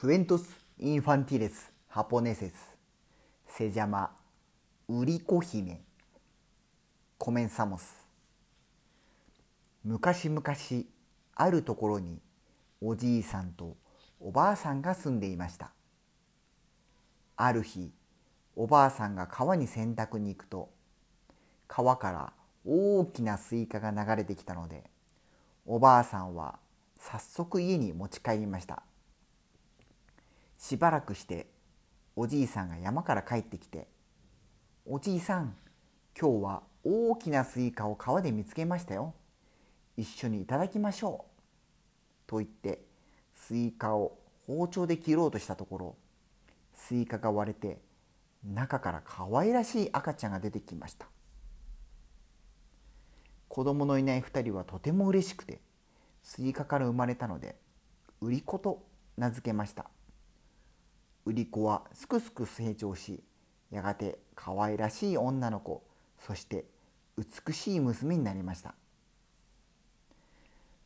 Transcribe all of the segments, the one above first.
Cuentos infantiles japoneses se llama Uriko Hime. Comenzamos. 昔々あるところにおじいさんとおばあさんが住んでいました。ある日、おばあさんが川に洗濯に行くと、川から大きなスイカが流れてきたので、おばあさんは早速家に持ち帰りました。しばらくしておじいさんが山から帰ってきて「おじいさん今日は大きなスイカを川で見つけましたよ。一緒にいただきましょう」と言ってスイカを包丁で切ろうとしたところスイカが割れて中から可愛らしい赤ちゃんが出てきました。子供のいない2人はとても嬉しくてスイカから生まれたので売り子と名付けました。売り子はすくすく成長しやがて可愛らしい女の子そして美しい娘になりました。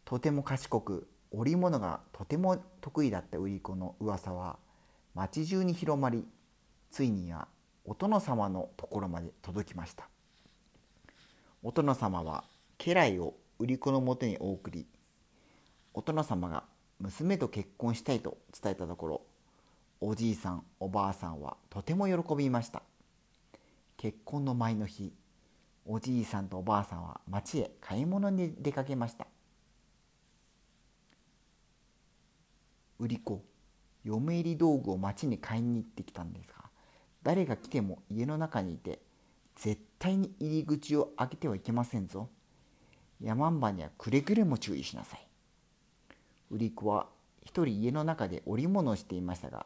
とても賢く織物がとても得意だった瓜子の噂は町中に広まりついにはお殿様のところまで届きました。お殿様は家来を売り子のもとにお送り。お殿様が娘と結婚したいと伝えたところおじいさんおばあさんはとても喜びました。結婚の前の日おじいさんとおばあさんは町へ買い物に出かけました。売り子嫁入り道具を町に買いに行ってきたんですが誰が来ても家の中にいて絶対に入り口を開けてはいけませんぞ。山んばにはくれぐれも注意しなさい。売り子は一人家の中で織物をしていましたが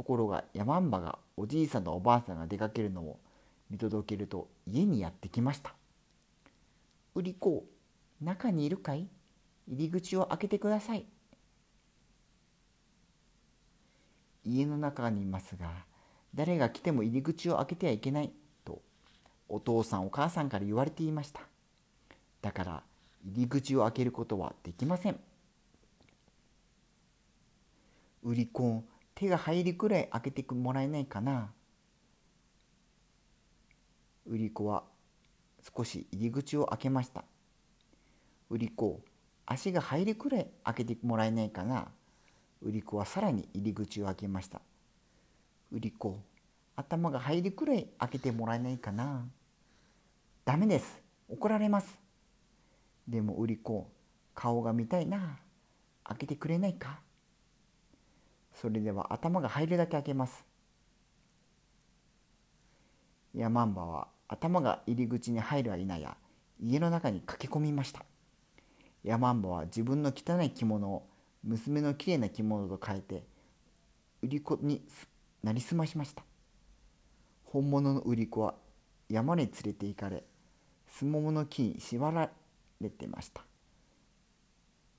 ところが山んばがおじいさんとおばあさんが出かけるのを見届けると家にやってきました。売り子、中にいるかい入り口を開けてください。家の中にいますが、誰が来ても入り口を開けてはいけないとお父さんお母さんから言われていました。だから入り口を開けることはできません。売り子、手が入りくらい開けてもらえないかな。売り子は少し入り口を開けました。売り子足が入りくらい開けてもらえないかな。売り子はさらに入り口を開けました。売り子頭が入りくらい開けてもらえないかな。ダメです。怒られます。でも売り子顔が見たいな。開けてくれないか。それでは頭が入るだけ開けます。ヤマンバは頭が入り口に入るや否や家の中に駆け込みました。ヤマンバは自分の汚い着物を娘のきれいな着物と変えて売り子になりすましました。本物の売り子は山に連れて行かれすももの木に縛られていました。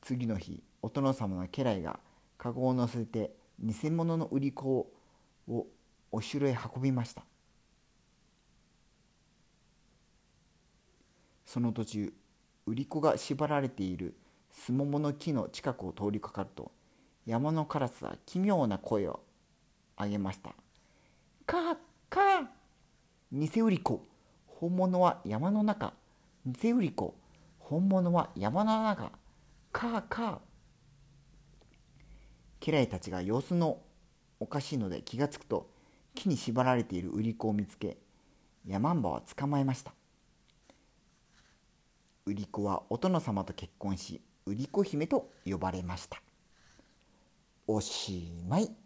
次の日お殿様の家来が籠を乗せて偽物の売り子をお城へ運びました。その途中売り子が縛られているすももの木の近くを通りかかると山のカラスは奇妙な声を上げました「カーカー偽売り子本物は山の中。偽売り子本物は山の中。カーカー家来たちが様子のおかしいので気がつくと木に縛られている売り子を見つけ山んばは捕まえました。売り子はお殿様と結婚し売り子姫と呼ばれました。おしまい。